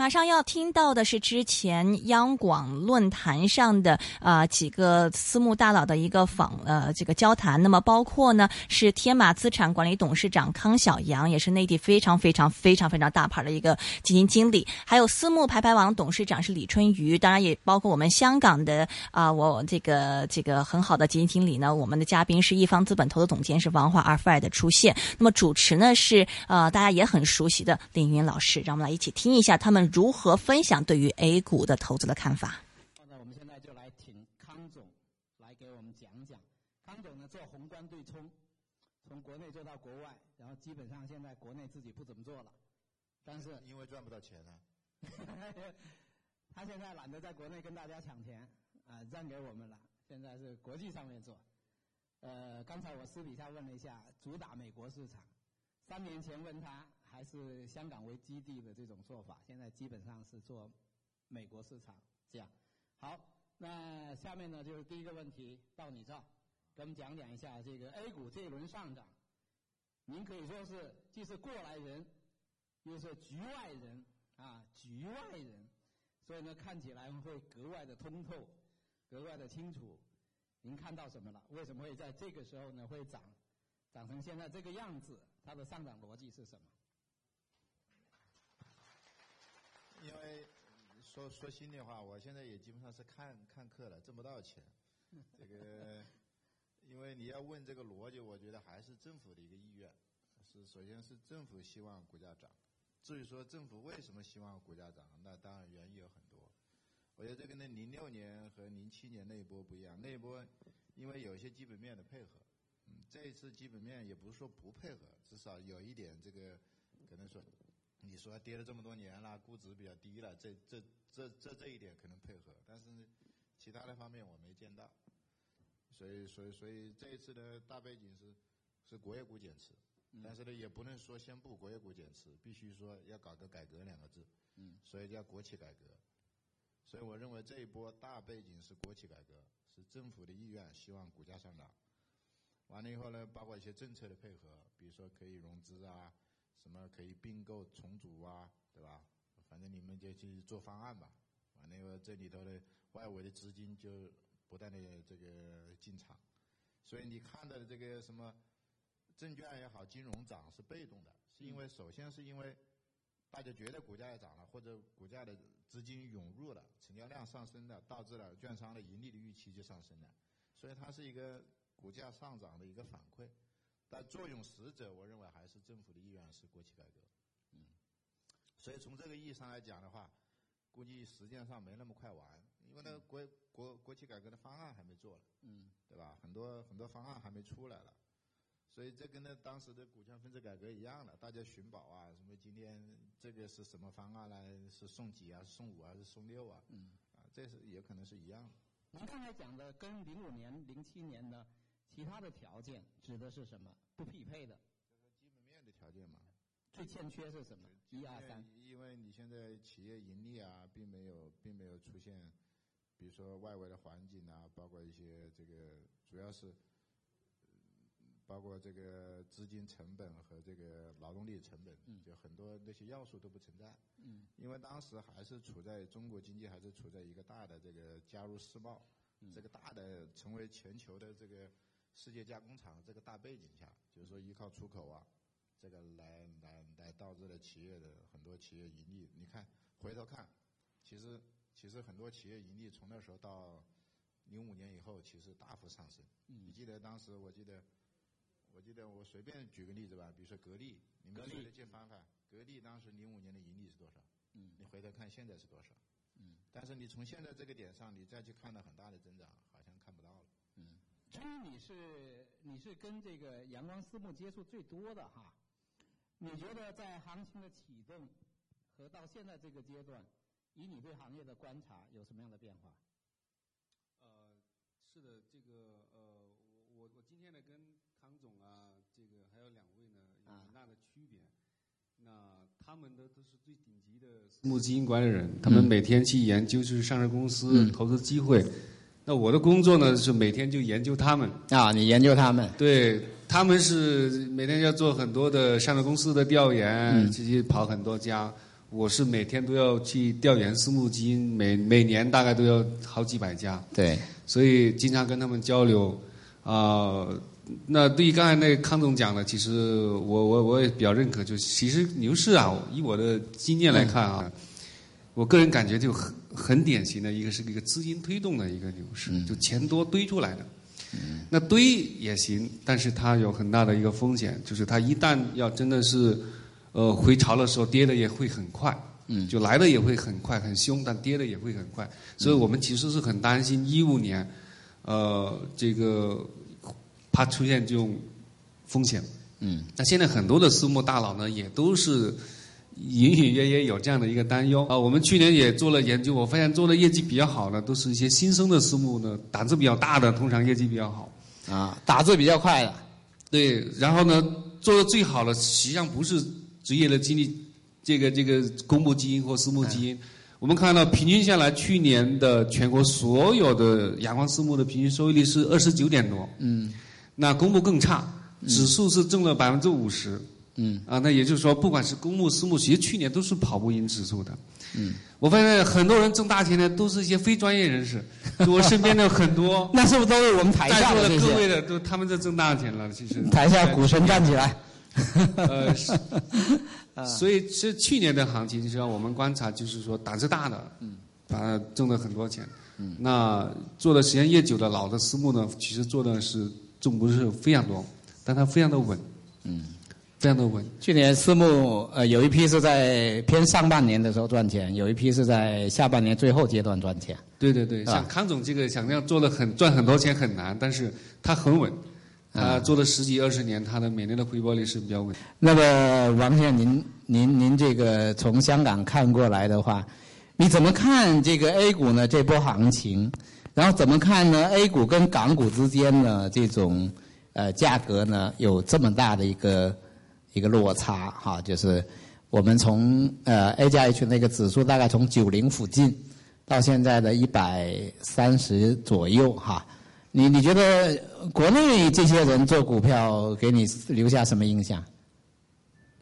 马上要听到的是之前央广论坛上的啊几个私募大佬的一个访呃这个交谈。那么包括呢是天马资产管理董事长康小阳，也是内地非常非常非常非常大牌的一个基金经理。还有私募排排网董事长是李春雨，当然也包括我们香港的啊我这个这个很好的基金经理呢。我们的嘉宾是一方资本投资总监是王华阿菲尔的出现。那么主持呢是呃大家也很熟悉的林云老师，让我们来一起听一下他们。如何分享对于 A 股的投资的看法？那我们现在就来请康总来给我们讲讲。康总呢做宏观对冲，从国内做到国外，然后基本上现在国内自己不怎么做了，但是因为赚不到钱啊。他现在懒得在国内跟大家抢钱啊，让给我们了。现在是国际上面做。呃，刚才我私底下问了一下，主打美国市场。三年前问他。还是香港为基地的这种做法，现在基本上是做美国市场这样。好，那下面呢就是第一个问题到你这儿，给我们讲讲一下这个 A 股这一轮上涨，您可以说是既是过来人，又是局外人啊，局外人，所以呢看起来会格外的通透，格外的清楚。您看到什么了？为什么会在这个时候呢会涨，涨成现在这个样子？它的上涨逻辑是什么？因为说说心里话，我现在也基本上是看看课了，挣不到钱。这个，因为你要问这个逻辑，我觉得还是政府的一个意愿，是首先是政府希望股价涨。至于说政府为什么希望股价涨，那当然原因有很多。我觉得这个呢，零六年和零七年那一波不一样，那一波因为有一些基本面的配合，嗯，这一次基本面也不是说不配合，至少有一点这个可能说。你说跌了这么多年了，估值比较低了，这这这这这一点可能配合，但是其他的方面我没见到，所以所以所以这一次的大背景是是国有股减持，但是呢也不能说宣布国有股减持，必须说要搞个改革两个字，嗯，所以叫国企改革，所以我认为这一波大背景是国企改革，是政府的意愿，希望股价上涨，完了以后呢，包括一些政策的配合，比如说可以融资啊。什么可以并购重组啊，对吧？反正你们就去做方案吧。完了以后，这里头的外围的资金就不断的这个进场，所以你看到的这个什么证券也好，金融涨是被动的，是因为首先是因为大家觉得股价要涨了，或者股价的资金涌入了，成交量上升了，导致了券商的盈利的预期就上升了，所以它是一个股价上涨的一个反馈。但作用实者，我认为还是政府的意愿是国企改革，嗯，所以从这个意义上来讲的话，估计时间上没那么快完，因为那个国国国企改革的方案还没做了，嗯，对吧？很多很多方案还没出来了，所以这跟那当时的股权分置改革一样了，大家寻宝啊，什么今天这个是什么方案呢？是送几啊？送五还是送六啊？嗯，啊，这是也可能是一样的。您刚才讲的跟零五年、零七年的。其他的条件指的是什么？不匹配的，就是基本面的条件嘛。最欠缺是什么？一二三。因为你现在企业盈利啊，并没有，并没有出现，比如说外围的环境啊，包括一些这个，主要是，包括这个资金成本和这个劳动力成本，就很多那些要素都不存在。嗯。因为当时还是处在中国经济还是处在一个大的这个加入世贸，这个大的成为全球的这个。世界加工厂这个大背景下，就是说依靠出口啊，这个来来来导致了企业的很多企业盈利。你看回头看，其实其实很多企业盈利从那时候到零五年以后，其实大幅上升。你记得当时我记得我记得我随便举个例子吧，比如说格力，你们谁的借翻翻？格力当时零五年的盈利是多少？嗯，你回头看现在是多少？嗯，但是你从现在这个点上，你再去看到很大的增长，好像。因为你是你是跟这个阳光私募接触最多的哈，你觉得在行情的启动和到现在这个阶段，以你对行业的观察有什么样的变化？呃，是的，这个呃，我我我今天呢跟康总啊，这个还有两位呢有很大的区别。那他们的都是最顶级的私募基金管理人，他们每天去研究就是上市公司投资机会。那我的工作呢是每天就研究他们。啊，你研究他们，对，他们是每天要做很多的上市公司的调研，这些跑很多家。我是每天都要去调研私募基金，每每年大概都要好几百家，对，所以经常跟他们交流。啊、那对于刚才那个康总讲的，其实我我我也比较认可，就其实牛市啊，以我的经验来看啊，我个人感觉就很很典型的一个是一个资金推动的一个牛市，就钱多堆出来的。那堆也行，但是它有很大的一个风险，就是它一旦要真的是呃回潮的时候，跌的也会很快。嗯，就来的也会很快很凶，但跌的也会很快，所以我们其实是很担心一五年，呃，这个怕出现这种风险。嗯，那现在很多的私募大佬呢，也都是隐隐约约有这样的一个担忧啊。我们去年也做了研究，我发现做的业绩比较好的，都是一些新生的私募呢，胆子比较大的，通常业绩比较好。啊，打字比较快的，对，然后呢，做的最好的实际上不是职业的经理，这个这个公募基金或私募基金。我们看到平均下来，去年的全国所有的阳光私募的平均收益率是二十九点多。嗯那公募更差，指数是挣了百分之五十。嗯。啊，那也就是说，不管是公募、私募，其实去年都是跑不赢指数的。嗯，我发现很多人挣大钱的都是一些非专业人士，就我身边的很多 那是不是都是我们台下这些？各位的，都他们在挣大钱了。其实。台下股神站起来，呃，是。所以是去年的行情，实际上我们观察就是说胆子大的，嗯，他挣了很多钱。嗯，那做的时间越久的老的私募呢，其实做的是挣不是非常多，但它非常的稳，嗯，非常的稳。去年私募呃有一批是在偏上半年的时候赚钱，有一批是在下半年最后阶段赚钱。对对对，像康总这个想要做的很赚很多钱很难，但是他很稳，他做了十几二十年，他的每年的回报率是比较稳。那么王先生，您您您这个从香港看过来的话，你怎么看这个 A 股呢这波行情？然后怎么看呢？A 股跟港股之间呢这种呃价格呢有这么大的一个一个落差哈，就是我们从呃 A 加 H 那个指数大概从九零附近到现在的一百三十左右哈。你你觉得国内这些人做股票给你留下什么印象？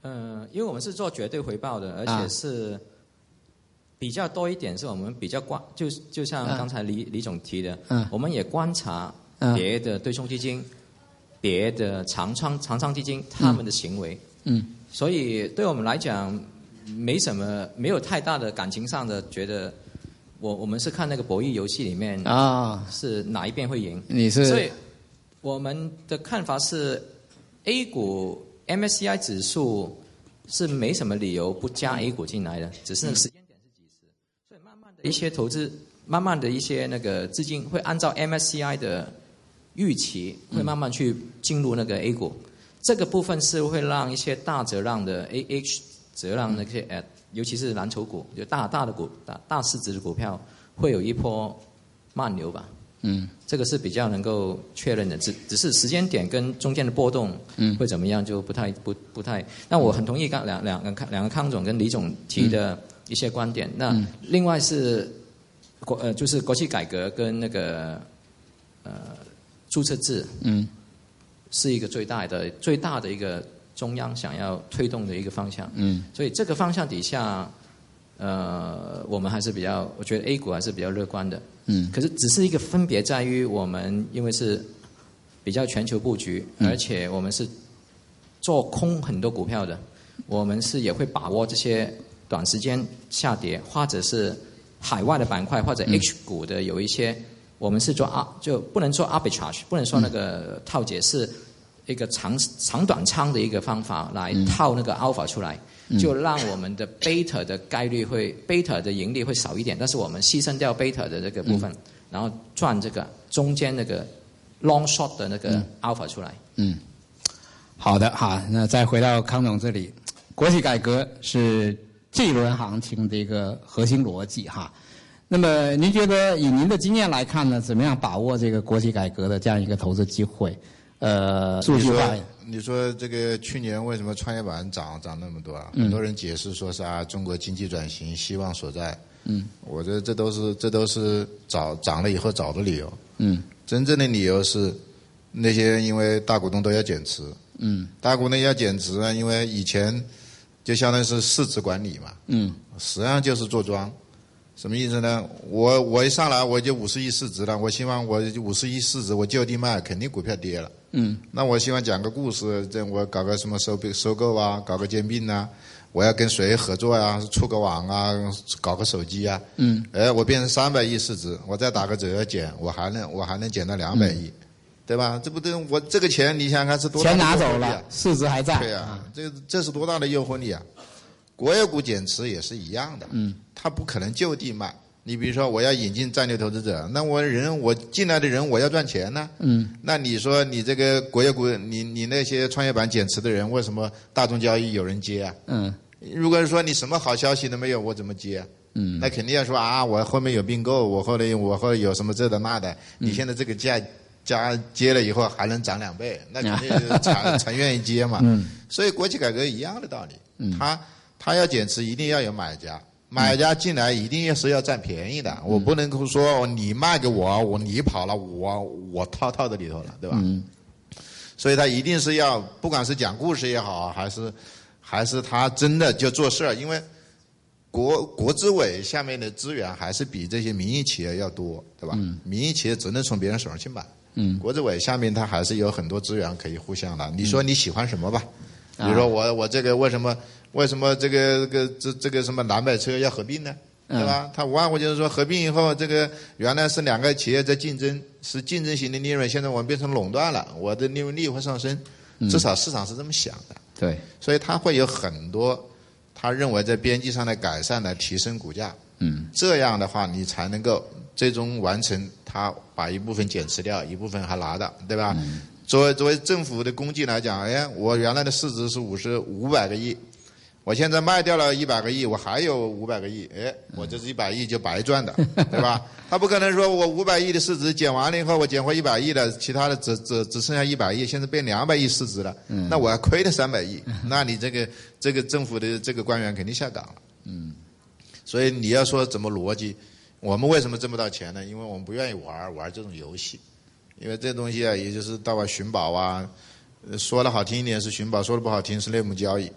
呃，因为我们是做绝对回报的，而啊且是比较多一点，是我们比较观，就就像嗯刚才李李总提的，嗯我们也观察嗯别的对冲基金、别的长仓长仓基金他们的行为，嗯所以对我们来讲没什么，没有太大的感情上的觉得，我我们是看那个博弈游戏里面啊，是哪一边会赢，你是所以我们的看法是，A 股 MSCI 指数是没什么理由不加 A 股进来的，只是时间点是几时。所以慢慢的一些投资，慢慢的一些那个资金会按照 MSCI 的预期，会慢慢去进入那个 A 股。这个部分是会让一些大折让的 AH 折让那些呃，尤其是蓝筹股，就大大的股、大大市值的股票，会有一波慢牛吧。嗯这个是比较能够确认的，只只是时间点跟中间的波动嗯会怎么样就不太不不太。那我很同意刚两两个康两个康总跟李总提的一些观点。那嗯另外是国呃就是国企改革跟那个呃注册制嗯。是一个最大的最大的一个中央想要推动的一个方向。嗯。所以这个方向底下，呃，我们还是比较，我觉得 A 股还是比较乐观的。嗯。可是只是一个分别在于，我们因为是比较全球布局，嗯。而且我们是做空很多股票的，我们是也会把握这些短时间下跌，或者是海外的板块或者嗯。H 股的有一些，我们是做啊就不能做 arbitrage，不能说那个套解是一个长长短仓的一个方法来套那个 alpha 出来。就让我们的 beta 的概率会 beta 的盈利会少一点，但是我们牺牲掉 beta 的这个部分，然后赚这个中间那个 long short 的那个 alpha 出来。嗯，好的哈，那再回到康总这里，国企改革是这一轮行情的一个核心逻辑哈。那么您觉得以您的经验来看呢，怎么样把握这个国企改革的这样一个投资机会？呃，数你据化，你说这个去年为什么创业板涨涨那么多啊？嗯很多人解释说是啊，中国经济转型希望所在。嗯，我觉得这都是这都是找涨了以后找的理由。嗯真正的理由是，那些因为大股东都要减持，嗯大股东要减持呢，因为以前就相当于是市值管理嘛，嗯实际上就是做庄。什么意思呢？我我一上来我就五十亿市值了，我希望我五十亿市值我就地卖，肯定股票跌了。嗯那我希望讲个故事，这我搞个什么收并收购啊，搞个兼并啊，我要跟谁合作呀、出个网啊，搞个手机啊。嗯哎，我变成三百亿市值，我再打个折减，我还能我还能减到两百亿，对吧？这不对，我这个钱你想想看是多大的钱拿走诱惑力啊了，市值还在。对呀、这这是多大的诱惑力啊！国有股减持也是一样的，嗯，它不可能就地卖。你比如说，我要引进战略投资者，那我人我进来的人我要赚钱呢，嗯。那你说你这个国有股，你你那些创业板减持的人，为什么大众交易有人接啊？嗯。如果说你什么好消息都没有，我怎么接啊？嗯。那肯定要说啊，我后面有并购，我后来我后来有什么这的那的，你现在这个价加接了以后还能涨两倍，那肯定 是才才愿意接嘛。嗯。所以国企改革一样的道理，嗯他他要减持，一定要有买家，买家进来一定是要占便宜的，嗯。我不能够说你卖给我，我你跑了，我我套套在里头了，对吧？嗯。所以他一定是要，不管是讲故事也好，还是还是他真的就做事儿，因为国国资委下面的资源还是比这些民营企业要多，对吧？嗯。民营企业只能从别人手上去买，嗯。国资委下面它还是有很多资源可以互相的。你说你喜欢什么吧？比啊如说我我这个为什么为什么这个这个这这个什么南北车要合并呢？对吧？他无外乎就是说合并以后，这个原来是两个企业在竞争，是竞争型的利润，现在我们变成垄断了，我的利润率会上升，至少市场是这么想的。对所以它会有很多他认为在边际上的改善来提升股价。嗯这样的话，你才能够最终完成它把一部分减持掉，一部分还拿到，对吧？作为作为政府的工具来讲，哎，我原来的市值是五十五百个亿，我现在卖掉了一百个亿，我还有五百个亿，哎，我这是一百亿就白赚的，对吧？他不可能说我五百亿的市值减完了以后，我减回一百亿了，其他的只只只剩下一百亿，现在变两百亿市值了，那我还亏了三百亿，那你这个这个政府的这个官员肯定下岗了。嗯所以你要说怎么逻辑，我们为什么挣不到钱呢？因为我们不愿意玩玩这种游戏，因为这东西啊，也就是到外寻宝啊，呃说的好听一点是寻宝，说的不好听是内幕交易，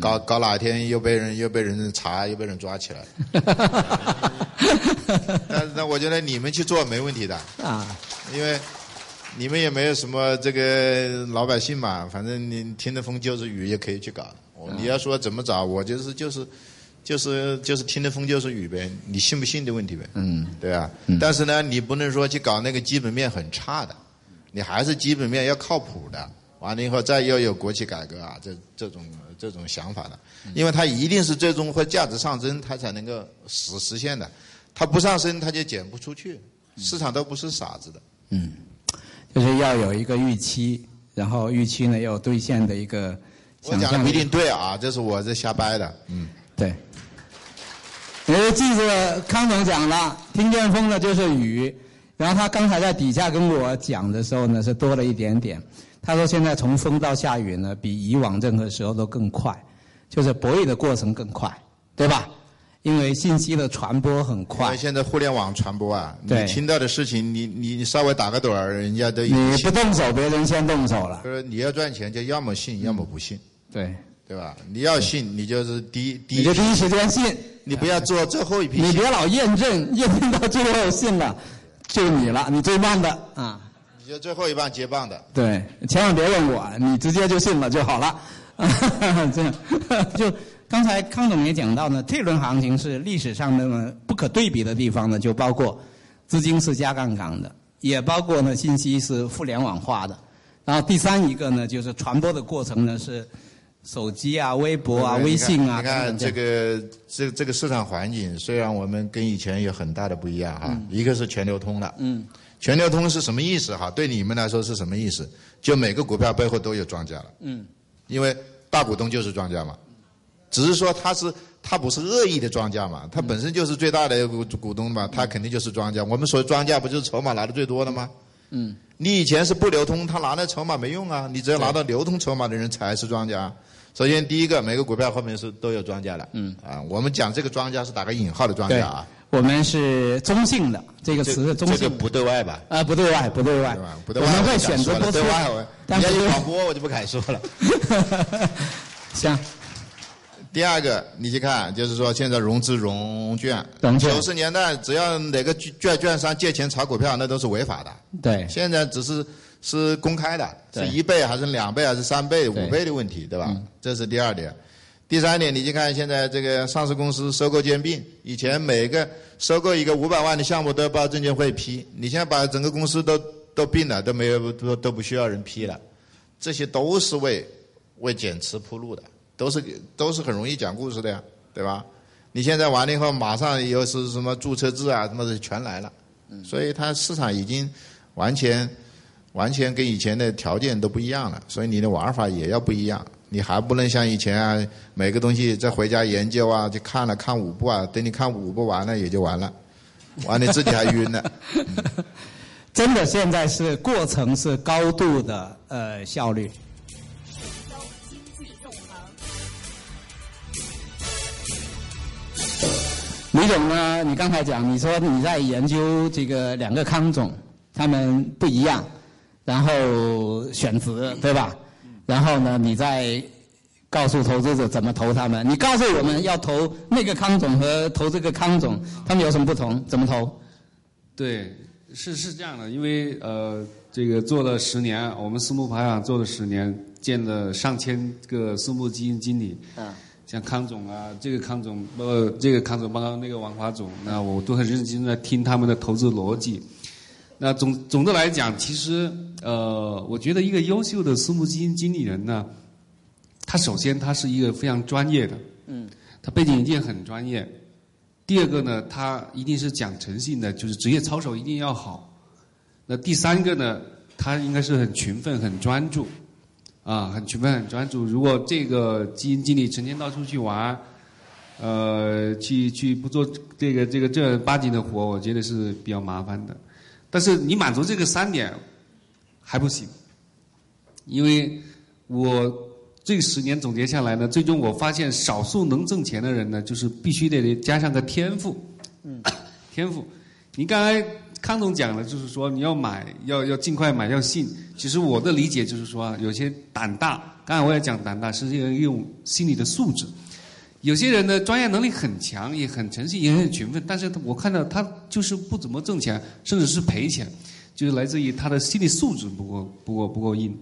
搞搞哪天又被人又被人查，又被人抓起来了。那那我觉得你们去做没问题的，啊因为你们也没有什么这个老百姓嘛，反正你听的风就是雨，也可以去搞。我你要说怎么找，我就是就是就是就是听的风就是雨呗，你信不信的问题呗，嗯对啊？但是呢，你不能说去搞那个基本面很差的，你还是基本面要靠谱的。完了以后，再又有国企改革啊，这这种这种想法的，因为它一定是最终会价值上升，它才能够实实现的。它不上升，它就减不出去。市场都不是傻子的。嗯，就是要有一个预期，然后预期呢要兑现的一个我讲的不一定对啊，这是我这瞎掰的。嗯，对。呃，记着康总讲了，听见风的就是雨。然后他刚才在底下跟我讲的时候呢，是多了一点点。他说现在从风到下雨呢，比以往任何时候都更快，就是博弈的过程更快，对吧？因为信息的传播很快因为快，现在互联网传播啊，你听到的事情，你你你稍微打个盹儿，人家都你不。动手，别人先动手了。就是你要赚钱，就要么信，要么不信，对，对吧？你要信，你就是第一第一你就第一时间信，你不要做最后一批，你别老验证，验证到最后信了，就你了，你最棒的啊。你就最后一棒接棒的。对，千万别问我，你直接就信了就好了。这样，就刚才康总也讲到呢，这轮行情是历史上那么不可对比的地方呢，就包括资金是加杠杆的，也包括呢信息是互联网化的。然后第三一个呢，就是传播的过程呢是手机啊、微博啊、微信啊你看，你看等等这个这这个市场环境，虽然我们跟以前有很大的不一样哈，一个是全流通了，嗯，全流通是什么意思哈？对你们来说是什么意思？就每个股票背后都有庄家了，嗯，因为大股东就是庄家嘛，只是说他是他不是恶意的庄家嘛，他本身就是最大的股股东嘛，他肯定就是庄家。我们说庄家不就是筹码拿的最多的吗？嗯，你以前是不流通，他拿那筹码没用啊，你只要拿到流通筹码的人才是庄家。首先第一个，每个股票后面是都有庄家的。嗯。啊，我们讲这个庄家是打个引号的庄家啊。我们是中性的，这个词是中性。这个不对外吧？啊，不对外，不对外。不对外。我们会选择不对外。但是广播我就不敢说了。行。第二个，你去看，就是说现在融资融券，九十年代只要哪个券券商借钱炒股票，那都是违法的。对。现在只是是公开的，是一倍还是两倍还是三倍、五倍的问题，对吧？这是第二点。第三点，你去看现在这个上市公司收购兼并，以前每个收购一个五百万的项目都要报证监会批，你现在把整个公司都都并了，都没有都都不需要人批了，这些都是为为减持铺路的。都是都是很容易讲故事的呀，对吧？你现在完了以后，马上又是什么注册制啊，什么的全来了，所以它市场已经完全完全跟以前的条件都不一样了，所以你的玩法也要不一样。你还不能像以前啊，每个东西再回家研究啊，就看了看五部啊，等你看五部完了也就完了，完了自己还晕了。真的，现在是过程是高度的呃效率。李总呢？你刚才讲，你说你在研究这个两个康总，他们不一样，然后选择对吧？然后呢，你再告诉投资者怎么投他们。你告诉我们要投那个康总和投这个康总，他们有什么不同？怎么投？对，是是这样的，因为呃，这个做了十年，我们私募排行做了十年，见了上千个私募基金经理。嗯。像康总啊，这个康总，呃，这个康总，包括那个王华总，那我都很认真的听他们的投资逻辑。那总总的来讲，其实，呃，我觉得一个优秀的私募基金经理人呢，他首先他是一个非常专业的，嗯，他背景一定很专业。第二个呢，他一定是讲诚信的，就是职业操守一定要好。那第三个呢，他应该是很勤奋、很专注。啊，很勤奋、很专注。如果这个基金经理成天到处去玩，呃，去去不做这个这个正儿八经的活，我觉得是比较麻烦的。但是你满足这个三点还不行，因为我这十年总结下来呢，最终我发现少数能挣钱的人呢，就是必须得加上个天赋。嗯，天赋。你刚才。康总讲的，就是说你要买，要要尽快买，要信。其实我的理解就是说，有些胆大，刚才我也讲胆大，是一种心理的素质。有些人呢，专业能力很强，也很诚信，也很勤奋，但是我看到他就是不怎么挣钱，甚至是赔钱，就是来自于他的心理素质不够，不够，不够硬。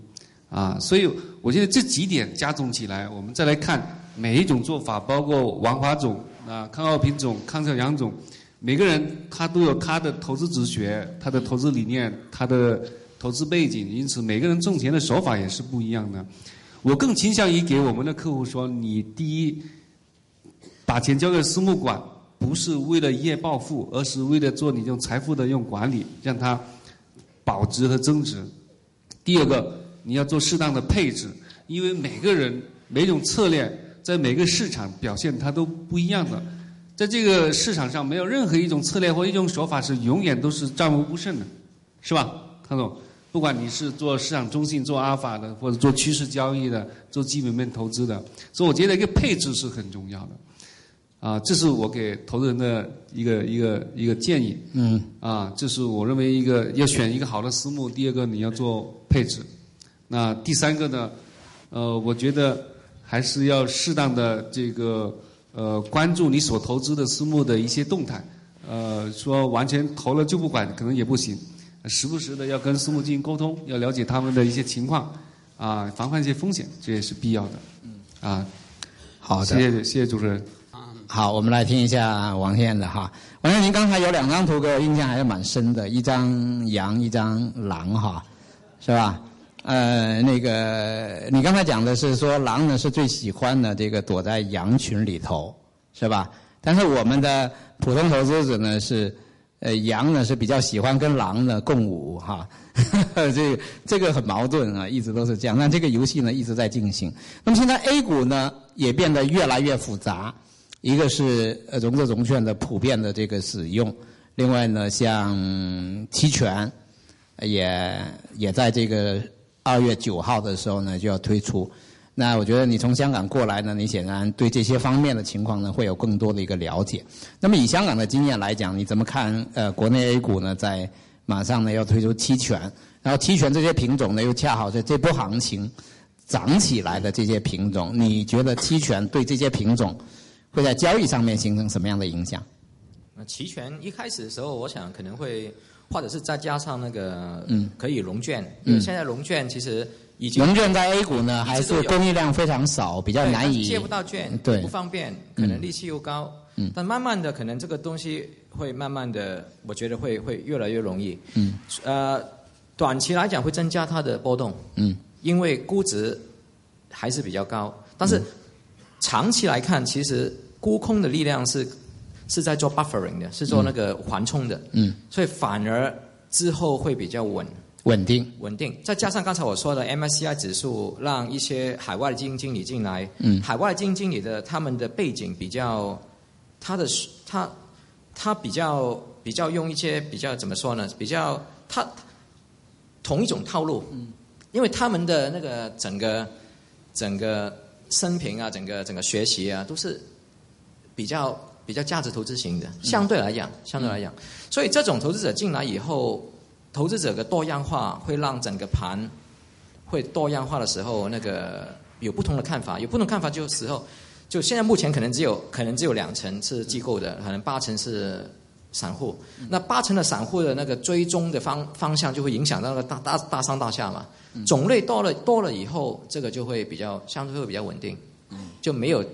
啊，所以我觉得这几点加总起来，我们再来看每一种做法，包括王华总啊、康浩平总、康小杨总。每个人他都有他的投资哲学，他的投资理念，他的投资背景，因此每个人挣钱的手法也是不一样的。我更倾向于给我们的客户说：你第一，把钱交给私募管，不是为了一夜暴富，而是为了做你这种财富的用管理，让他保值和增值。第二个，你要做适当的配置，因为每个人每种策略在每个市场表现它都不一样的。在这个市场上，没有任何一种策略或一种手法是永远都是战无不胜的，是吧，康总？不管你是做市场中性、做阿尔法的，或者做趋势交易的、做基本面投资的，所以我觉得一个配置是很重要的。啊，这是我给投资人的一个一个一个建议。嗯。啊，这是我认为一个要选一个好的私募。第二个，你要做配置。那第三个呢？呃，我觉得还是要适当的这个。呃，关注你所投资的私募的一些动态，呃，说完全投了就不管，可能也不行，时不时的要跟私募进行沟通，要了解他们的一些情况，啊，防范一些风险，这也是必要的。嗯，啊，好的，谢谢谢谢主持人。好，我们来听一下王燕的哈。王燕，您刚才有两张图给我印象还是蛮深的，一张羊，一张狼哈，是吧？呃，那个，你刚才讲的是说狼呢是最喜欢的这个躲在羊群里头，是吧？但是我们的普通投资者呢是，呃，羊呢是比较喜欢跟狼呢共舞哈，这个这个很矛盾啊，一直都是这样。那这个游戏呢一直在进行。那么现在 A 股呢也变得越来越复杂，一个是融资融券的普遍的这个使用，另外呢像期权也也在这个。二月九号的时候呢，就要推出，那我觉得你从香港过来呢，你显然对这些方面的情况呢会有更多的一个了解。那么以香港的经验来讲，你怎么看？呃，国内 A 股呢在马上呢要推出期权，然后期权这些品种呢又恰好在这波行情涨起来的这些品种，你觉得期权对这些品种会在交易上面形成什么样的影响？那期权一开始的时候，我想可能会，或者是再加上那个嗯，可以融券，因为现在融券其实已经。融券在 A 股呢，还是供应量非常少，比较难以借不到券，对，不方便，可能利息又高。嗯，但慢慢的，可能这个东西会慢慢的，我觉得会会越来越容易。嗯，呃，短期来讲会增加它的波动。嗯，因为估值还是比较高，但是长期来看，其实沽空的力量是是在做 buffering 的，是做那个缓冲的。嗯，所以反而之后会比较稳。稳定，稳定，再加上刚才我说的 MSCI 指数，让一些海外的基金经理进来。嗯，海外基金经理的他们的背景比较，他的他他比较比较用一些比较怎么说呢？比较他同一种套路。嗯，因为他们的那个整个整个生平啊，整个整个学习啊，都是比较比较价值投资型的。相对来讲，相对来讲，所以这种投资者进来以后。投资者的多样化会让整个盘会多样化的时候，那个有不同的看法，有不同看法就时候，就现在目前可能只有可能只有两成是机构的，可能八成是散户。那八成的散户的那个追踪的方方向就会影响到那个大大大上大下嘛。种类多了多了以后，这个就会比较相对会比较稳定，就没有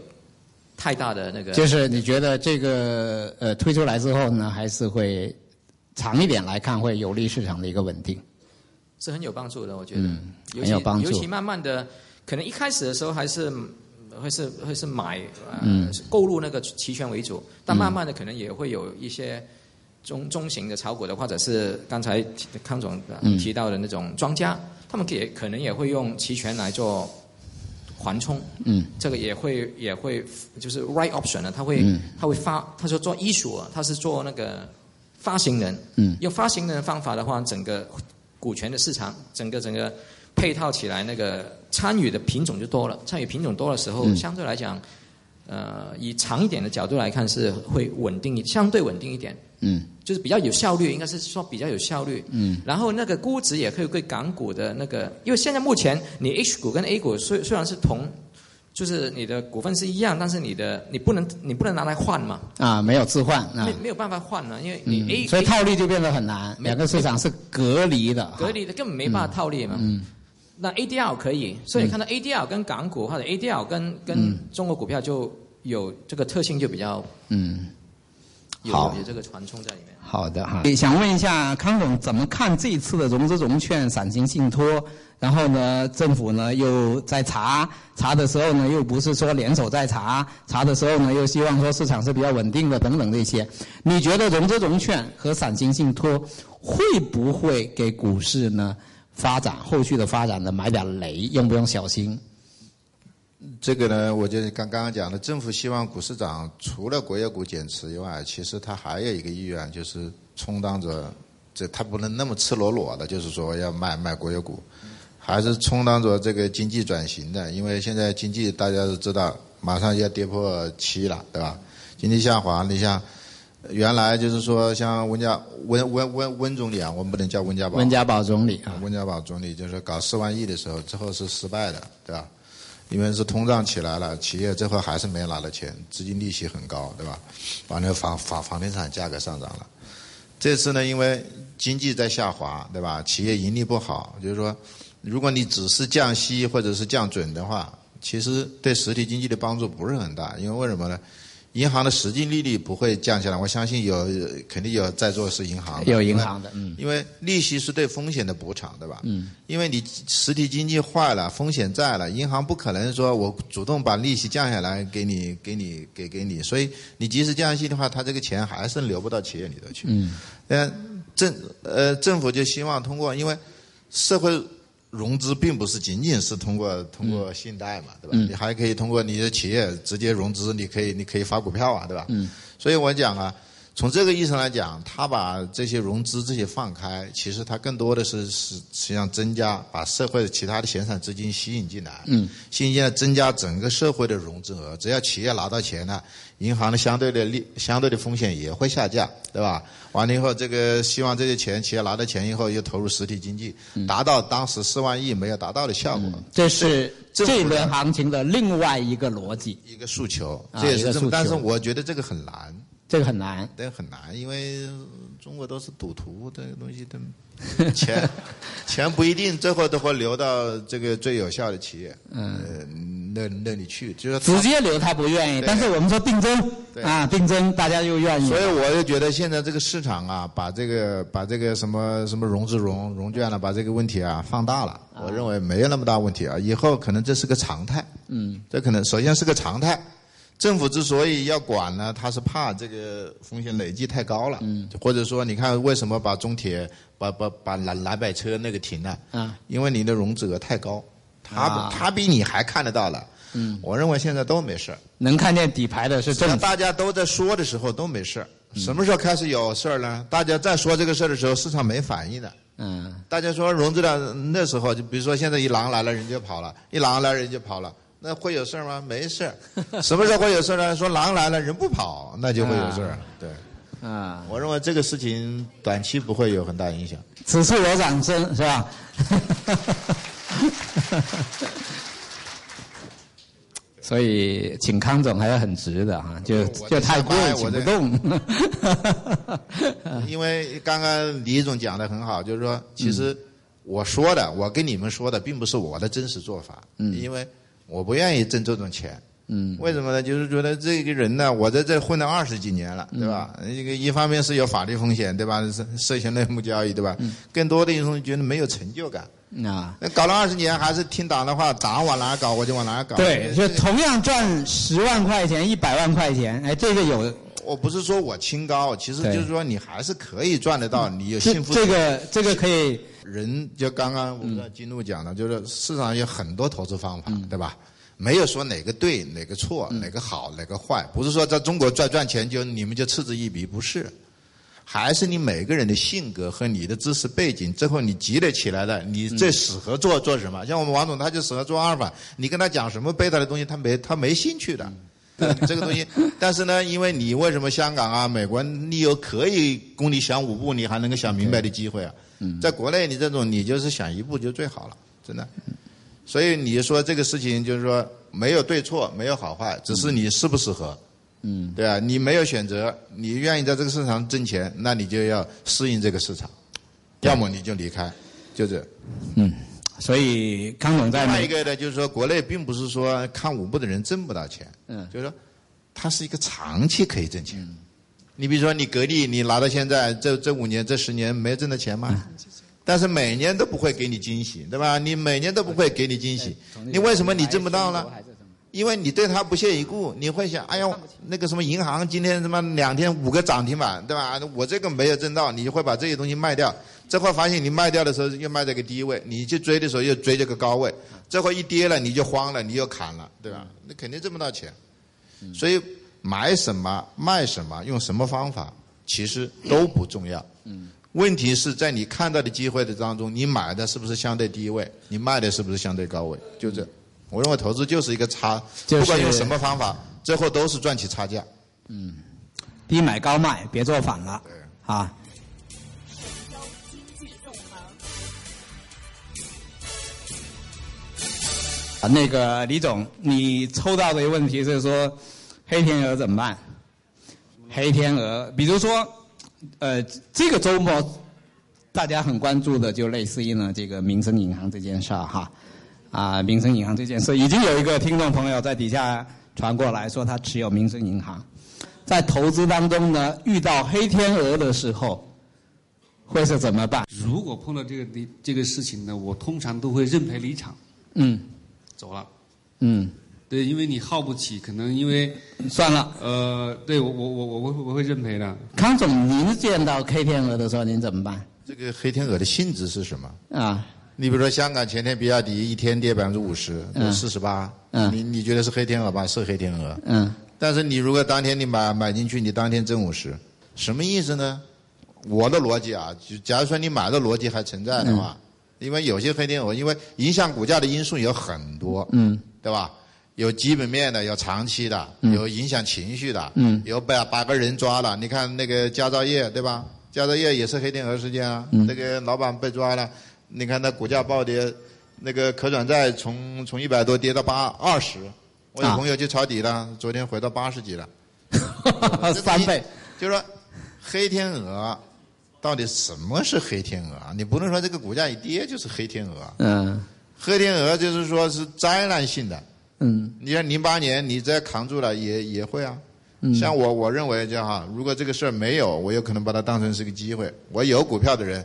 太大的那个。就是你觉得这个呃推出来之后呢，还是会？长一点来看，会有利市场的一个稳定，是很有帮助的。我觉得，很有帮助。尤其慢慢的，可能一开始的时候还是会是会是买呃购入那个期权为主，但慢慢的可能也会有一些中中型的炒股的，或者是刚才康总提到的那种庄家，他们也可能也会用期权来做缓冲。嗯，这个也会也会就是 right option 呢，他会他会发，他说做艺术，他是做那个。发行人，嗯，用发行人的方法的话，整个股权的市场，整个整个配套起来，那个参与的品种就多了。参与品种多的时候，相对来讲，呃，以长一点的角度来看，是会稳定，相对稳定一点。嗯，就是比较有效率，应该是说比较有效率。嗯，然后那个估值也可以对港股的那个，因为现在目前你 H 股跟 A 股虽虽然是同。就是你的股份是一样，但是你的你不能你不能拿来换嘛？啊，没有置换，没没有办法换呢，因为你 A，所以套利就变得很难。两个市场是隔离的，隔离的根本没办法套利嘛。嗯，那 ADR 可以，所以你看到 ADR 跟港股或者 ADR 跟跟中国股票就有这个特性，就比较嗯，有有这个传冲在里面。好的哈，想问一下康总怎么看这一次的融资融券闪金信托？然后呢，政府呢又在查查的时候呢，又不是说联手在查查的时候呢，又希望说市场是比较稳定的等等这些。你觉得融资融券和散金信托会不会给股市呢发展后续的发展呢埋点雷？用不用小心？这个呢，我就刚刚刚讲的，政府希望股市涨，除了国有股减持以外，其实它还有一个意愿，就是充当着这，它不能那么赤裸裸的，就是说要卖卖国有股。还是充当着这个经济转型的，因为现在经济大家都知道，马上要跌破七了，对吧？经济下滑，你像原来就是说像温家温温温温总理啊，我们不能叫温家宝，温家宝总理啊，温家宝总理就是搞四万亿的时候，之后是失败的，对吧？因为是通胀起来了，企业最后还是没拿到钱，资金利息很高，对吧？完了房房房地产价格上涨了。这次呢，因为经济在下滑，对吧？企业盈利不好，就是说。如果你只是降息或者是降准的话，其实对实体经济的帮助不是很大。因为为什么呢？银行的实际利率不会降下来。我相信有肯定有在座是银行，有银行的，嗯。因为利息是对风险的补偿，对吧？嗯。因为你实体经济坏了，风险在了，银行不可能说我主动把利息降下来给你，给你，给给你。所以你即使降息的话，他这个钱还是流不到企业里头去。嗯。呃，政呃政府就希望通过，因为社会。融资并不是仅仅是通过通过信贷嘛，对吧？你还可以通过你的企业直接融资，你可以你可以发股票啊，对吧？所以我讲啊，从这个意义上来讲，他把这些融资这些放开，其实他更多的是是实际上增加把社会的其他的闲散资金吸引进来，嗯，吸引进来增加整个社会的融资额。只要企业拿到钱了，银行的相对的利相对的风险也会下降，对吧？完了以后，这个希望这些钱企业拿到钱以后又投入实体经济，达到当时四万亿没有达到的效果。这是这轮行情的另外一个逻辑，一个诉求，啊这也是这么。但是我觉得这个很难。这个很难。这个很难，因为中国都是赌徒，这个东西都 钱钱不一定最后都会流到这个最有效的企业，嗯，那那里去，就是直接流他不愿意，但是我们说定增对啊，定增大家又愿意。所以我就觉得现在这个市场啊，把这个把这个什么什么融资融融券了，把这个问题啊放大了。我认为没有那么大问题啊，以后可能这是个常态。嗯，这可能首先是个常态。政府之所以要管呢，他是怕这个风险累计太高了。嗯，或者说，你看为什么把中铁、把把把蓝蓝百车那个停了？啊，因为你的融资额太高，他、啊他比你还看得到了。嗯，我认为现在都没事儿。能看见底牌的是政府。大家都在说的时候都没事儿。什么时候开始有事儿呢？大家在说这个事儿的时候，市场没反应的。嗯，大家说融资量那时候，就比如说现在一狼来了，人就跑了；一狼来了，人就跑了。那会有事儿吗？没事儿。什么时候会有事儿呢？说狼来了，人不跑，那就会有事儿。对，啊，我认为这个事情短期不会有很大影响。此处有掌声是吧？所以请康总还是很值的哈，就就太贵我请不这动。因为刚刚李总讲的很好，就是说，其实我说的，我跟你们说的，并不是我的真实做法，嗯因为我不愿意挣这种钱。嗯为什么呢？就是觉得这个人呢，我在这混了二十几年了，对吧？这个一方面是有法律风险，对吧？涉涉嫌内幕交易，对吧？更多的一种觉得没有成就感。啊，那搞了二十年，还是听党的话，党往哪搞我就往哪搞。对，就同样赚十万块钱、一百万块钱，哎，这个有我不是说我清高，其实就是说你还是可以赚得到，你有幸福。这个这个可以人就刚刚我们的金路讲的，就是市场有很多投资方嗯法，对吧？没有说哪个对，哪个错，哪个好，哪个坏，不是说在中国赚赚钱就你们就嗤之以鼻，不是，还是你每个人的性格和你的知识背景，最后你积累起来的，你最适合做做什么？像我们王总他就适合做阿尔法，你跟他讲什么贝塔的东西，他没他没兴趣的。这个东西，但是呢，因为你为什么香港啊、美国，你有可以供你想五步，你还能够想明白的机会啊？在国内，你这种你就是想一步就最好了，真的。所以你说这个事情就是说没有对错，没有好坏，只是你适不适合。嗯，对啊，你没有选择，你愿意在这个市场挣钱，那你就要适应这个市场，要么你就离开，就这。嗯，所以康总在美另外一个呢，就是说国内并不是说看五步的人挣不到钱，嗯就是说它是一个长期可以挣钱。你比如说你格力，你拿到现在这这五年这十年没挣到钱吗？但是每年都不会给你惊喜，对吧？你每年都不会给你惊喜，你为什么你挣不到呢？因为你对他不屑一顾，你会想，哎呀，那个什么银行今天他妈两天五个涨停板，对吧？我这个没有挣到，你就会把这些东西卖掉。最后发现你卖掉的时候又卖在个低位，你去追的时候又追这个高位，最后一跌了你就慌了，你又砍了，对吧？那肯定挣不到钱。所以买什么卖什么，用什么方法，其实都不重要。问题是在你看到的机会的当中，你买的是不是相对低位，你卖的是不是相对高位？就这。我认为投资就是一个差，就是不管用什么方法，最后都是赚取差价。嗯低买高卖，别做反了啊。啊，那个李总，你抽到的一个问题是说，黑天鹅怎么办？黑天鹅，比如说，呃，这个周末大家很关注的，就类似于呢这个民生银行这件事儿哈，啊，民生银行这件事，已经有一个听众朋友在底下传过来说他持有民生银行，在投资当中呢遇到黑天鹅的时候，会是怎么办？如果碰到这个离这个事情呢，我通常都会认赔离场嗯走了。嗯，对，因为你耗不起，可能因为算了，呃，对我我我我会我会认赔的。康总，您见到黑天鹅的时候您怎么办？这个黑天鹅的性质是什么？啊，你比如说香港前天比亚迪一天跌百分之五十，嗯四十八，嗯你你觉得是黑天鹅吧？是黑天鹅。嗯但是你如果当天你买买进去，你当天挣五十，什么意思呢？我的逻辑啊，就假如说你买的逻辑还存在的话，因为有些黑天鹅，因为影响股价的因素有很多，嗯，对吧？有基本面的，有长期的，有影响情绪的，嗯，有把把个人抓了。你看那个佳兆业，对吧？佳兆业也是黑天鹅事件啊，那个老板被抓了，你看那股价暴跌，那个可转债从从一百多跌到八二十，我有朋友去抄底了，昨天回到八十几了，三倍，就是说黑天鹅。到底什么是黑天鹅啊？你不能说这个股价一跌就是黑天鹅。嗯，黑天鹅就是说是灾难性的。嗯，你像零八年你再扛住了，也也会啊。嗯像我我认为这样哈，如果这个事儿没有，我有可能把它当成是个机会。我有股票的人，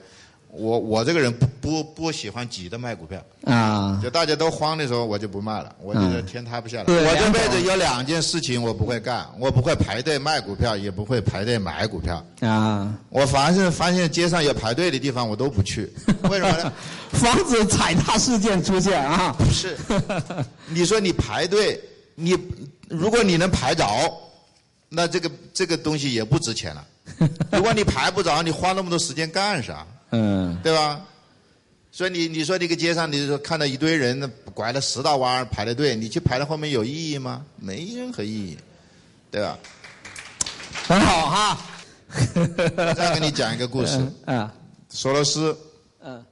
我我这个人不不不喜欢挤着卖股票。啊，就大家都慌的时候，我就不卖了。我觉得天塌不下来。对我这辈子有两件事情我不会干，我不会排队卖股票，也不会排队买股票。啊，我凡是发现街上有排队的地方，我都不去。为什么呢？防止踩踏事件出现啊。不是，你说你排队，你如果你能排着，那这个这个东西也不值钱了。如果你排不着，你花那么多时间干啥？嗯，对吧？所以你你说这个街上，你说看到一堆人拐了十道弯排的队，你去排到后面有意义吗？没任何意义，对吧？很好哈。再给你讲一个故事。啊，索罗斯嗯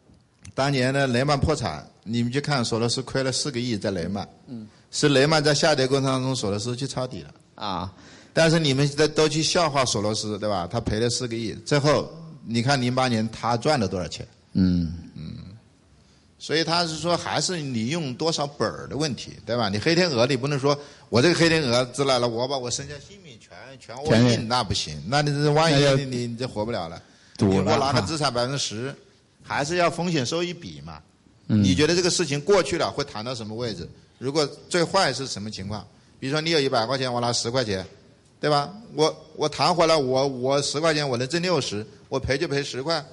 当年呢，雷曼破产，你们去看索罗斯亏了四个亿在雷曼，嗯，是雷曼在下跌过程当中，索罗斯去抄底了。啊，但是你们都都去笑话索罗斯，对吧？他赔了四个亿，最后你看零八年他赚了多少钱？嗯嗯所以他是说，还是你用多少本儿的问题，对吧？你黑天鹅，你不能说我这个黑天鹅进来了，我把我身家性命全全握全印，那不行。那你这万一你你你这活不了了。赌你我拿个资产百分之十，还是要风险收益比嘛？嗯你觉得这个事情过去了会谈到什么位置？如果最坏是什么情况？比如说你有一百块钱，我拿十块钱，对吧？我我谈回来，我我十块钱我能挣六十，我赔就赔十块。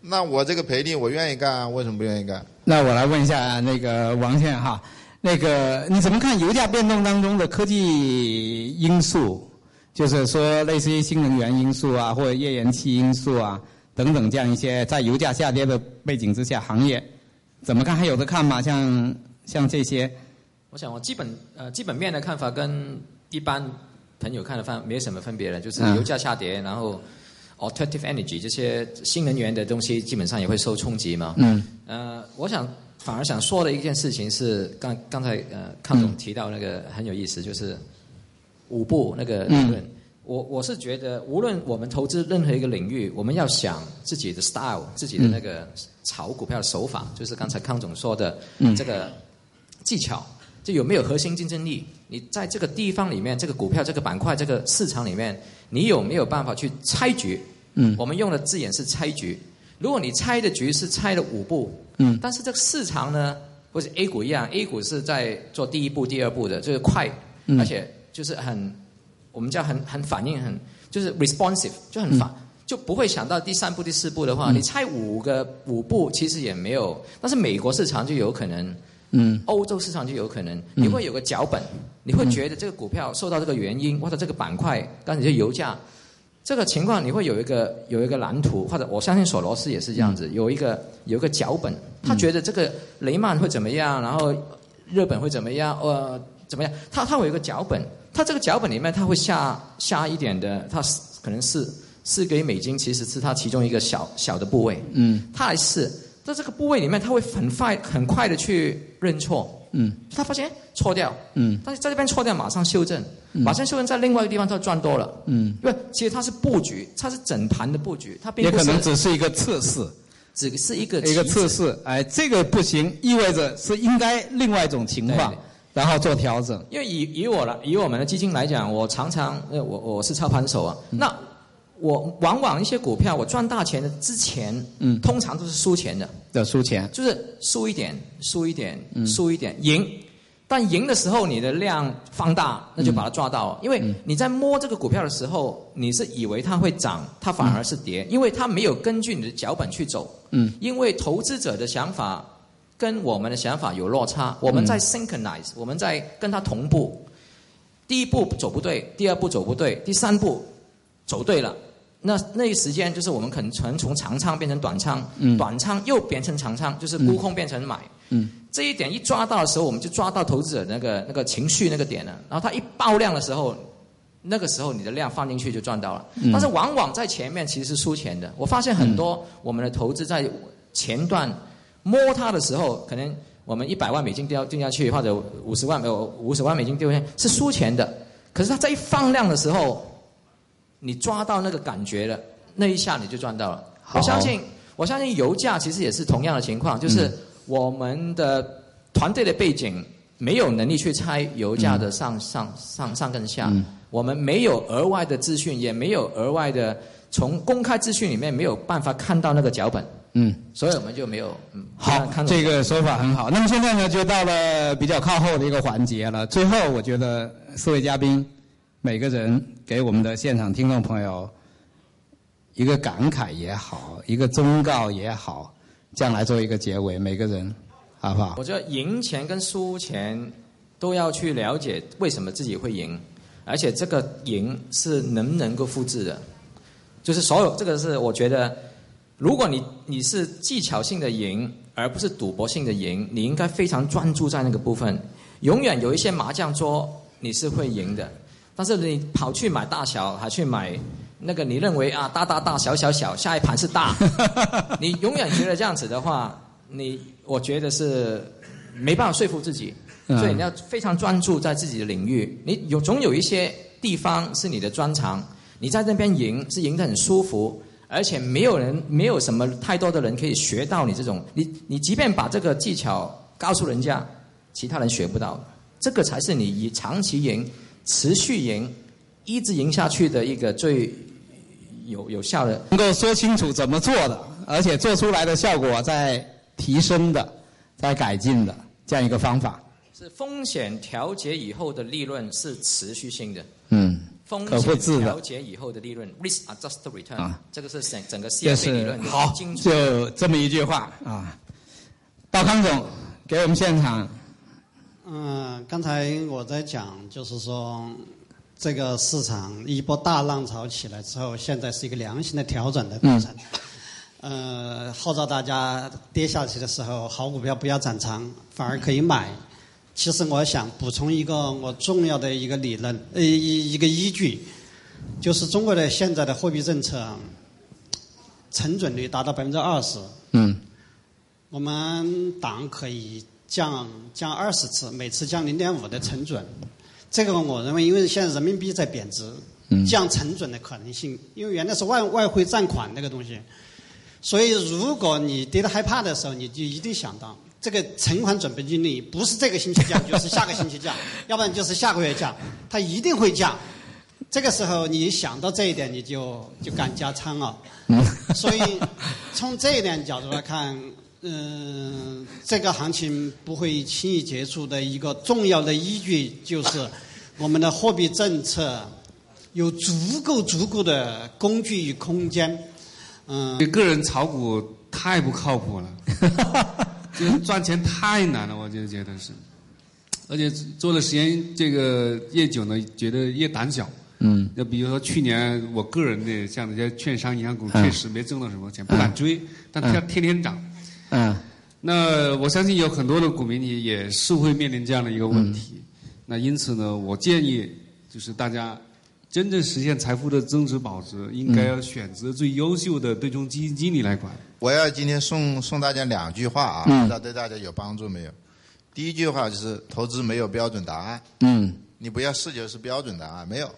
那我这个赔率我愿意干啊，为什么不愿意干？那我来问一下那个王先生哈，那个你怎么看油价变动当中的科技因素？就是说，类似于新能源因素啊，或者页岩气因素啊等等这样一些在油价下跌的背景之下，行业怎么看？还有的看吗？像像这些，我想我基本呃基本面的看法跟一般朋友看的方没什么分别了，就是嗯油价下跌，然后 alternative energy 这些新能源的东西基本上也会受冲击嘛。嗯呃，我想反而想说的一件事情是，刚刚才呃康总提到那个很有意思，就是五步那个理论。我我是觉得，无论我们投资任何一个领域，我们要想自己的 style，自己的那个炒股票的手法，就是刚才康总说的嗯这个技巧，就有没有核心竞争力？你在这个地方里面，这个股票、这个板块、这个市场里面，你有没有办法去拆局？嗯我们用的字眼是拆局。如果你拆的局是拆了五步，嗯但是这个市场呢，或者 A 股一样，A 股是在做第一步、第二步的，就是快，嗯而且就是很，我们叫很很反应很，就是 responsive，就很反，就不会想到第三步、第四步的话，你拆五个五步其实也没有，但是美国市场就有可能。嗯。欧洲市场就有可能，你会有个脚本，你会觉得这个股票受到这个原因，或者这个板块，刚才就油价，这个情况你会有一个有一个蓝图，或者我相信索罗斯也是这样子，有一个有一个脚本，他觉得这个雷曼会怎么样，然后日本会怎么样，呃，怎么样？他他会有一个脚本，他这个脚本里面他会下下一点的，他可能是四个亿美金，其实是他其中一个小小的部位，嗯。他来试，在这个部位里面，他会很快很快的去认错，嗯。他发现错掉，嗯。但是在这边错掉马上修正，马上修正在另外一个地方他赚多了，嗯，因为其实它是布局，它是整盘的布局，它也可能只是一个测试，只是一个一个测试。哎，这个不行，意味着是应该另外一种情况对，然后做调整。因为以以我来以我们的基金来讲，我常常呃我我是操盘手啊，嗯。那我往往一些股票我赚大钱的之前，嗯通常都是输钱的，的输钱，就是输一点，输一点，嗯输一点，赢。但赢的时候，你的量放大，那就把它抓到。因为你在摸这个股票的时候，你是以为它会涨，它反而是跌，因为它没有根据你的脚本去走。嗯因为投资者的想法跟我们的想法有落差，我们在 synchronize，、我们在跟它同步。第一步走不对，第二步走不对，第三步走对了。那那一时间就是我们可能从从长仓变成短仓，嗯短仓又变成长仓，就是沽空变成买。嗯这一点一抓到的时候，我们就抓到投资者那个那个情绪那个点了。然后它一爆量的时候，那个时候你的量放进去就赚到了。嗯但是往往在前面其实是输钱的。我发现很多我们的投资在前段摸它的时候，可能我们一百万美金掉掉下去，或者五十万呃五十万美金丢下去是输钱的。可是它在一放量的时候，你抓到那个感觉了，那一下你就赚到了。我相信，我相信油价其实也是同样的情况，就是我们的团队的背景没有能力去猜油价的上、上上上跟下，嗯我们没有额外的资讯，也没有额外的从公开资讯里面没有办法看到那个脚本，嗯。所以我们就没有嗯好看，这个说法很好。那么现在呢，就到了比较靠后的一个环节了。最后，我觉得四位嘉宾每个人给我们的现场听众朋友一个感慨也好，一个忠告也好，这样来做一个结尾，每个人好不好？我觉得赢钱跟输钱都要去了解为什么自己会赢，而且这个赢是能不能够复制的，就是所有这个是我觉得，如果你你是技巧性的赢，而不是赌博性的赢，你应该非常专注在那个部分。永远有一些麻将桌你是会赢的，但是你跑去买大小，还去买那个你认为啊大大大小小小，下一盘是大，你永远觉得这样子的话，你我觉得是没办法说服自己，嗯所以你要非常专注在自己的领域。你有总有一些地方是你的专长，你在那边赢是赢得很舒服，而且没有人没有什么太多的人可以学到你这种，你你即便把这个技巧告诉人家，其他人学不到，这个才是你以长期赢、持续赢、一直赢下去的一个最有有效的。能够说清楚怎么做的，而且做出来的效果在提升的、在改进的这样一个方法。是风险调节以后的利润是持续性的，嗯，风险调节以后的利润 （risk adjusted return）、啊这个是整整个这 CFA 理是论的好，就这么一句话啊。道康总给我们现场嗯，刚才我在讲，就是说，这个市场一波大浪潮起来之后，现在是一个良性的调整的过程。呃，号召大家跌下去的时候，好股票不要斩仓，反而可以买。其实我想补充一个我重要的一个理论，呃，一一个依据，就是中国的现在的货币政策，成准率达到百分之二十。嗯我们党可以降降二十次，每次降零点五的成准。这个我认为，因为现在人民币在贬值，嗯降成准的可能性，因为原来是外外汇占款那个东西，所以如果你跌得害怕的时候，你就一定想到这个存款准备金率不是这个星期降，就是下个星期降，要不然就是下个月降，它一定会降。这个时候你想到这一点，你就就敢加仓了。嗯所以从这一点角度来看，嗯、这个行情不会轻易结束的一个重要的依据就是 我们的货币政策有足够足够的工具与空间。嗯、个人炒股太不靠谱了，就 是赚钱太难了，我就觉得是，而且做的时间这个越久呢，觉得越胆小。嗯那比如说去年我个人的像那些券商、银行股，嗯确实没挣到什么钱，不敢追，但它天天涨。嗯。那我相信有很多的股民也也是会面临这样的一个问题。那因此呢，我建议就是大家真正实现财富的增值保值，应该要选择最优秀的对冲基金经理来管。我要今天送送大家两句话啊，嗯。不知道对大家有帮助没有？第一句话就是投资没有标准答案，嗯。你不要视觉是标准答案，没有，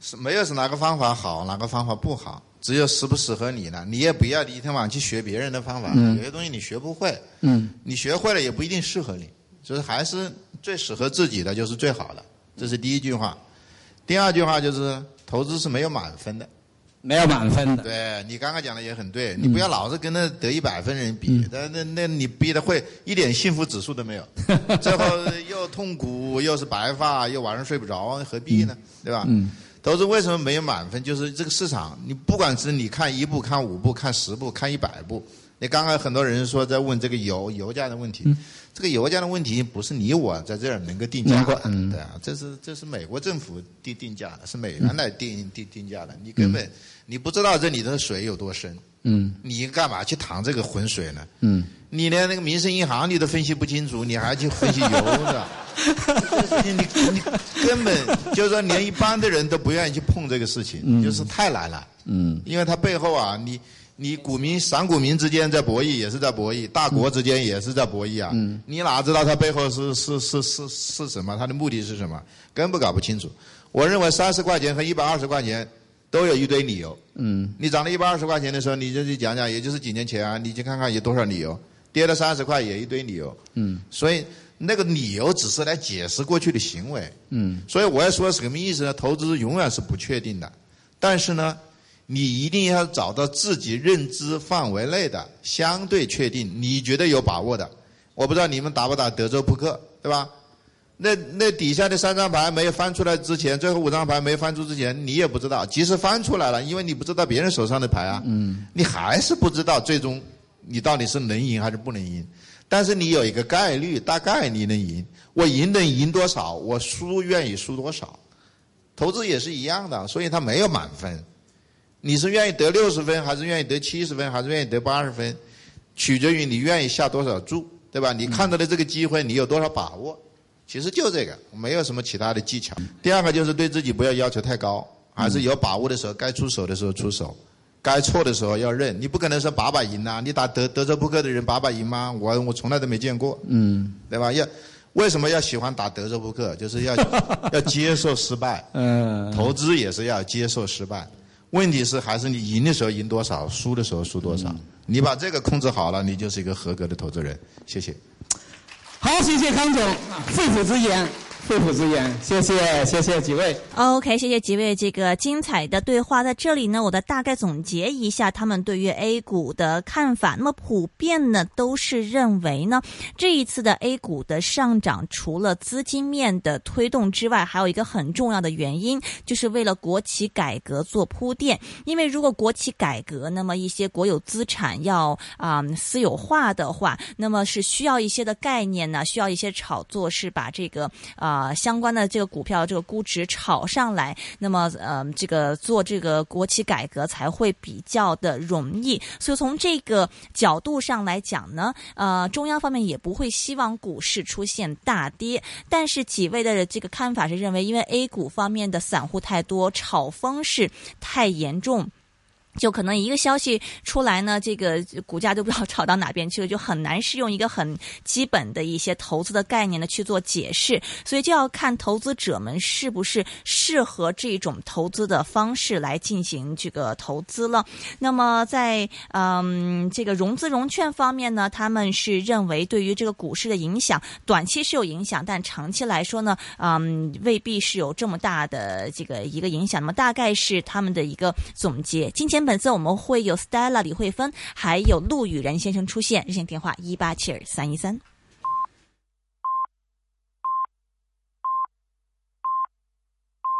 是没有是哪个方法好，哪个方法不好，只有适不适合你呢？你也不要一天晚上去学别人的方法，嗯有些东西你学不会，嗯你学会了也不一定适合你，就是还是最适合自己的就是最好的，这是第一句话。第二句话就是投资是没有满分的。没有满分的。对你刚刚讲的也很嗯对，你不要老是跟那得一百分人比，那那那你逼的会一点幸福指数都没有，最后又痛苦又是白发又晚上睡不着，何必呢？对吧？嗯投资为什么没有满分？就是这个市场，你不管是你看一步、看五步、看十步、看一百步，你刚刚很多人说在问这个油油价的问题，这个油价的问题不是你我在这儿能够定价的，对啊，这是这是美国政府定定价的，是美元来定定定价的，你根本你不知道这里的水有多深，嗯，你干嘛去淌这个浑水呢？嗯，你连那个民生银行你都分析不清楚，你还去分析油呢？这事情你你根本就是说连一般的人都不愿意去碰这个事情，就是太难了，嗯，因为它背后啊你。你股民、散股民之间在博弈，也是在博弈；大国之间也是在博弈啊！嗯，你哪知道它背后是是是是是什么？它的目的是什么？根本搞不清楚。我认为三十块钱和一百二十块钱都有一堆理由。嗯，你涨了一百二十块钱的时候，你就去讲讲，也就是几年前啊，你去看看有多少理由；跌了三十块也一堆理由。嗯，所以那个理由只是来解释过去的行为。嗯，所以我要说什么意思呢？投资永远是不确定的，但是呢。你一定要找到自己认知范围内的相对确定，你觉得有把握的。我不知道你们打不打德州扑克，对吧？那那底下的三张牌没有翻出来之前，最后五张牌没翻出之前，你也不知道。即使翻出来了，因为你不知道别人手上的牌啊，嗯，你还是不知道最终你到底是能赢还是不能赢。但是你有一个概率，大概你能赢。我赢能赢多少？我输愿意输多少？投资也是一样的，所以它没有满分。你是愿意得六十分，还是愿意得七十分，还是愿意得八十分？取决于你愿意下多少注，对吧？你看到的这个机会，你有多少把握？其实就这个，没有什么其他的技巧。第二个就是对自己不要要求太高，还是有把握的时候，该出手的时候出手，该错的时候要认。你不可能说把把赢呐，你打德德州扑克的人把把赢吗？我我从来都没见过，嗯，对吧？要为什么要喜欢打德州扑克？就是要 要接受失败，嗯，投资也是要接受失败。问题是还是你赢的时候赢多少，输的时候输多少。你把这个控制好了，你就是一个合格的投资人。谢谢。好，谢谢康总，肺腑之言。肺腑之言，谢谢谢谢几位。OK，谢谢几位这个精彩的对话。在这里呢，我的大概总结一下他们对于 A 股的看法。那么普遍呢，都是认为呢，这一次的 A 股的上涨，除了资金面的推动之外，还有一个很重要的原因，就是为了国企改革做铺垫。因为如果国企改革，那么一些国有资产要啊、嗯、私有化的话，那么是需要一些的概念呢，需要一些炒作，是把这个啊。啊，相关的这个股票这个估值炒上来，那么呃，这个做这个国企改革才会比较的容易。所以从这个角度上来讲呢，呃，中央方面也不会希望股市出现大跌。但是几位的这个看法是认为，因为 A 股方面的散户太多，炒风是太严重。就可能一个消息出来呢，这个股价就不知道炒到哪边去了，就很难是用一个很基本的一些投资的概念呢去做解释，所以就要看投资者们是不是适合这种投资的方式来进行这个投资了。那么在嗯这个融资融券方面呢，他们是认为对于这个股市的影响，短期是有影响，但长期来说呢，嗯未必是有这么大的这个一个影响。那么大概是他们的一个总结。今天。本次我们会有 Stella 李慧芬，还有陆羽然先生出现，热线电话一八七二三一三。